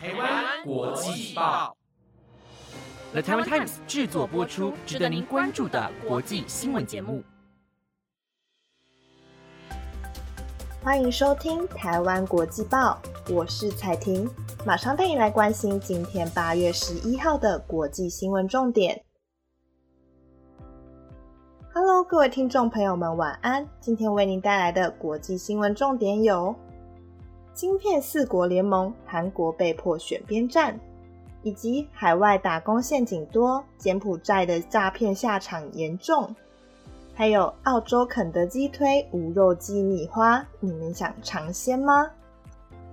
台湾国际报，The Taiwan Times 制作播出，值得您关注的国际新闻节目。欢迎收听台湾国际报，我是彩婷，马上带你来关心今天八月十一号的国际新闻重点。Hello，各位听众朋友们，晚安。今天为您带来的国际新闻重点有。晶片四国联盟，韩国被迫选边站，以及海外打工陷阱多，柬埔寨的诈骗下场严重，还有澳洲肯德基推无肉鸡米花，你们想尝鲜吗？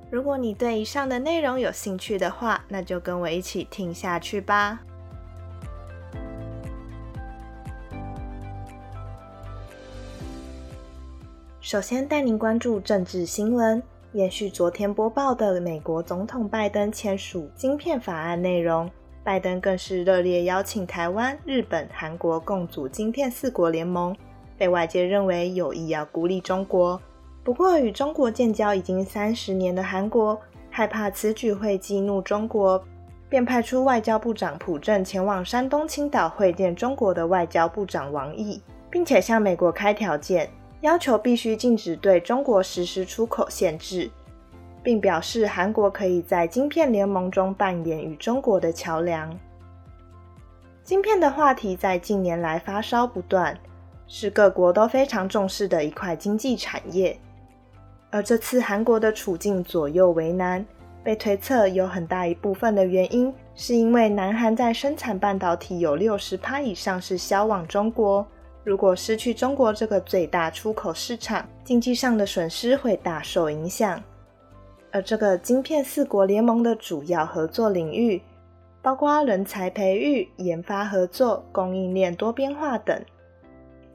如果你对以上的内容有兴趣的话，那就跟我一起听下去吧。首先带您关注政治新闻。延续昨天播报的美国总统拜登签署晶片法案内容，拜登更是热烈邀请台湾、日本、韩国共组晶片四国联盟，被外界认为有意要孤立中国。不过，与中国建交已经三十年的韩国，害怕此举会激怒中国，便派出外交部长朴正前往山东青岛会见中国的外交部长王毅，并且向美国开条件。要求必须禁止对中国实施出口限制，并表示韩国可以在晶片联盟中扮演与中国的桥梁。晶片的话题在近年来发烧不断，是各国都非常重视的一块经济产业。而这次韩国的处境左右为难，被推测有很大一部分的原因是因为南韩在生产半导体有六十趴以上是销往中国。如果失去中国这个最大出口市场，经济上的损失会大受影响。而这个晶片四国联盟的主要合作领域，包括人才培育、研发合作、供应链多边化等。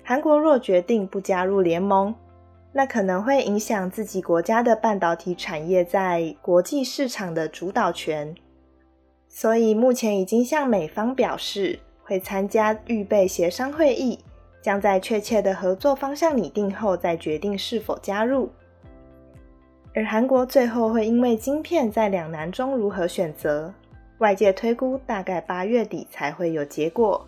韩国若决定不加入联盟，那可能会影响自己国家的半导体产业在国际市场的主导权。所以目前已经向美方表示，会参加预备协商会议。将在确切的合作方向拟定后再决定是否加入。而韩国最后会因为晶片在两难中如何选择，外界推估大概八月底才会有结果。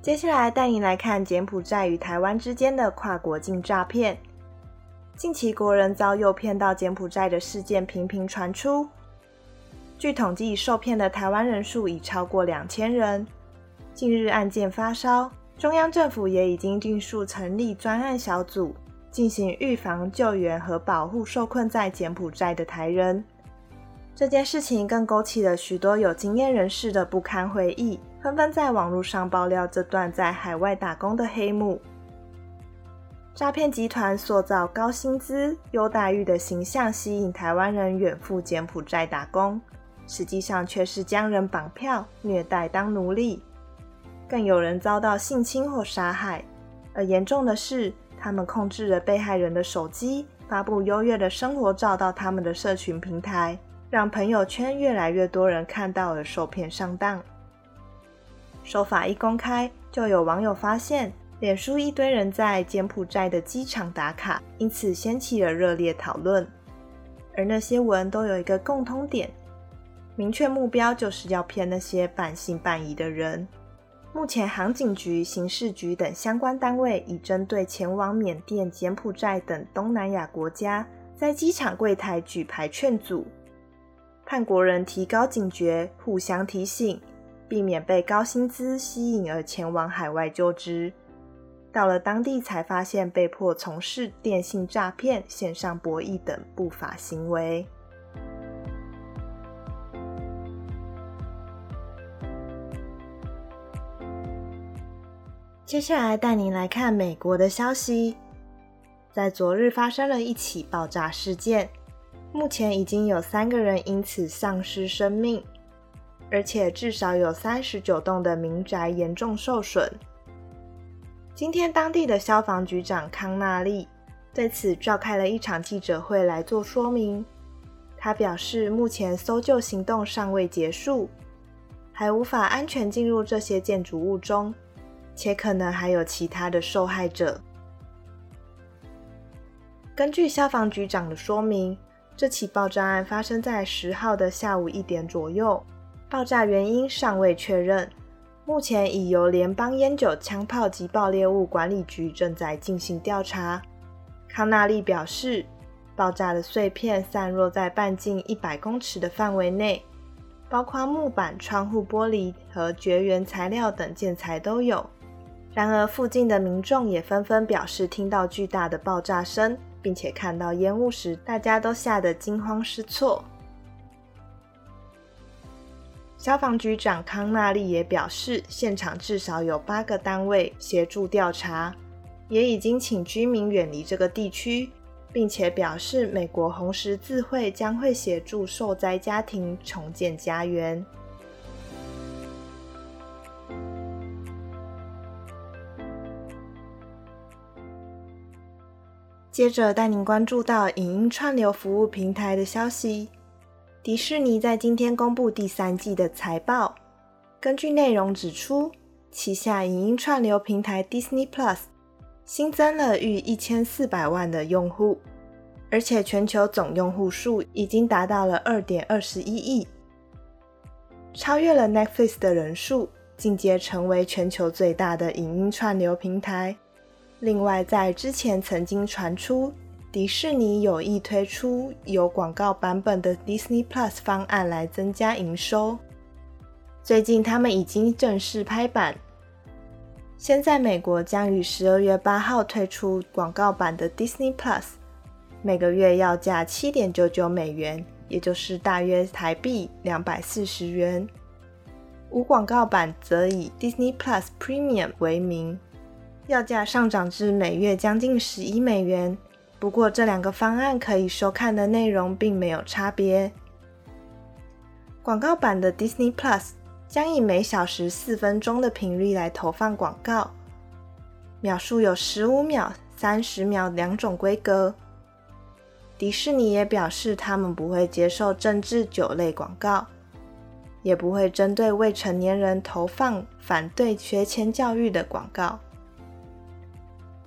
接下来带你来看柬埔寨与台湾之间的跨国境诈骗。近期国人遭诱骗到柬埔寨的事件频频传出。据统计，受骗的台湾人数已超过两千人。近日案件发烧，中央政府也已经尽数成立专案小组，进行预防、救援和保护受困在柬埔寨的台人。这件事情更勾起了许多有经验人士的不堪回忆，纷纷在网络上爆料这段在海外打工的黑幕。诈骗集团塑造高薪资、优待遇的形象，吸引台湾人远赴柬埔寨打工。实际上却是将人绑票、虐待当奴隶，更有人遭到性侵或杀害。而严重的是，他们控制了被害人的手机，发布优越的生活照到他们的社群平台，让朋友圈越来越多人看到而受骗上当。手法一公开，就有网友发现，脸书一堆人在柬埔寨的机场打卡，因此掀起了热烈讨论。而那些文都有一个共通点。明确目标就是要骗那些半信半疑的人。目前，航警局、刑事局等相关单位已针对前往缅甸、柬埔寨等东南亚国家，在机场柜台举牌劝阻，盼国人提高警觉，互相提醒，避免被高薪资吸引而前往海外就职。到了当地才发现，被迫从事电信诈骗、线上博弈等不法行为。接下来带您来看美国的消息。在昨日发生了一起爆炸事件，目前已经有三个人因此丧失生命，而且至少有三十九栋的民宅严重受损。今天，当地的消防局长康纳利对此召开了一场记者会来做说明。他表示，目前搜救行动尚未结束，还无法安全进入这些建筑物中。且可能还有其他的受害者。根据消防局长的说明，这起爆炸案发生在十号的下午一点左右，爆炸原因尚未确认。目前已由联邦烟酒、枪炮及爆裂物管理局正在进行调查。康纳利表示，爆炸的碎片散落在半径一百公尺的范围内，包括木板、窗户玻璃和绝缘材料等建材都有。然而，附近的民众也纷纷表示听到巨大的爆炸声。并且看到烟雾时，大家都吓得惊慌失措。消防局长康纳利也表示，现场至少有八个单位协助调查，也已经请居民远离这个地区，并且表示美国红十字会将会协助受灾家庭重建家园。接着带您关注到影音串流服务平台的消息。迪士尼在今天公布第三季的财报。根据内容指出，旗下影音串流平台 Disney Plus 新增了逾一千四百万的用户，而且全球总用户数已经达到了二点二十一亿，超越了 Netflix 的人数，进阶成为全球最大的影音串流平台。另外，在之前曾经传出迪士尼有意推出有广告版本的 Disney Plus 方案来增加营收。最近，他们已经正式拍板，先在美国将于十二月八号推出广告版的 Disney Plus，每个月要价七点九九美元，也就是大约台币两百四十元。无广告版则以 Disney Plus Premium 为名。要价上涨至每月将近十一美元，不过这两个方案可以收看的内容并没有差别。广告版的 Disney Plus 将以每小时四分钟的频率来投放广告，秒数有十五秒、三十秒两种规格。迪士尼也表示，他们不会接受政治、酒类广告，也不会针对未成年人投放反对学前教育的广告。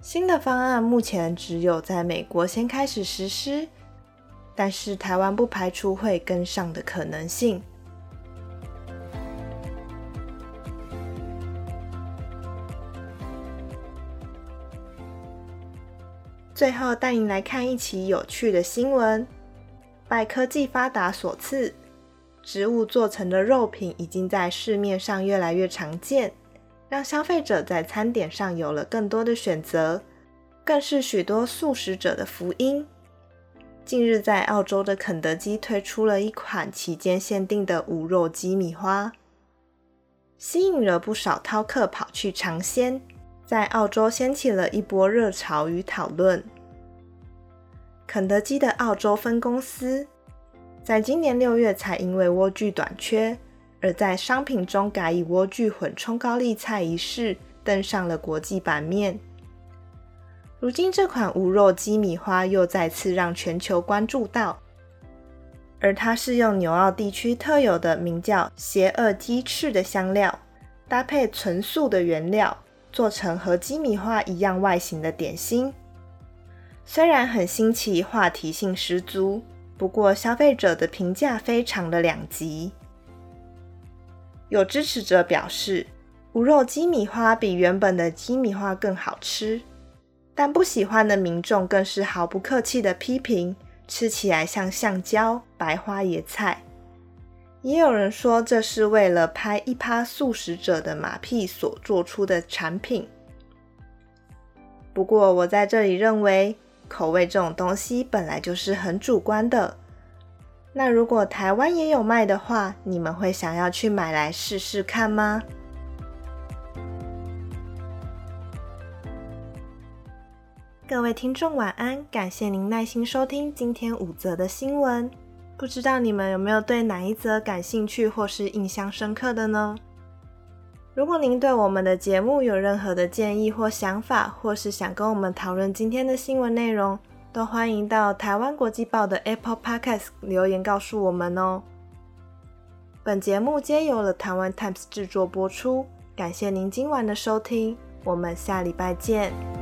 新的方案目前只有在美国先开始实施，但是台湾不排除会跟上的可能性。最后带您来看一起有趣的新闻：拜科技发达所赐，植物做成的肉品已经在市面上越来越常见。让消费者在餐点上有了更多的选择，更是许多素食者的福音。近日，在澳洲的肯德基推出了一款期间限定的无肉鸡米花，吸引了不少饕客跑去尝鲜，在澳洲掀起了一波热潮与讨论。肯德基的澳洲分公司在今年六月才因为莴苣短缺。而在商品中改以莴苣混冲高丽菜一事登上了国际版面。如今这款无肉鸡米花又再次让全球关注到，而它是用纽澳地区特有的名叫“邪恶鸡翅”的香料，搭配纯素的原料，做成和鸡米花一样外形的点心。虽然很新奇，话题性十足，不过消费者的评价非常的两极。有支持者表示，无肉鸡米花比原本的鸡米花更好吃，但不喜欢的民众更是毫不客气的批评，吃起来像橡胶、白花野菜。也有人说这是为了拍一趴素食者的马屁所做出的产品。不过我在这里认为，口味这种东西本来就是很主观的。那如果台湾也有卖的话，你们会想要去买来试试看吗？各位听众晚安，感谢您耐心收听今天五则的新闻。不知道你们有没有对哪一则感兴趣或是印象深刻的呢？如果您对我们的节目有任何的建议或想法，或是想跟我们讨论今天的新闻内容，都欢迎到台湾国际报的 Apple Podcast 留言告诉我们哦。本节目皆由了台湾 Times 制作播出，感谢您今晚的收听，我们下礼拜见。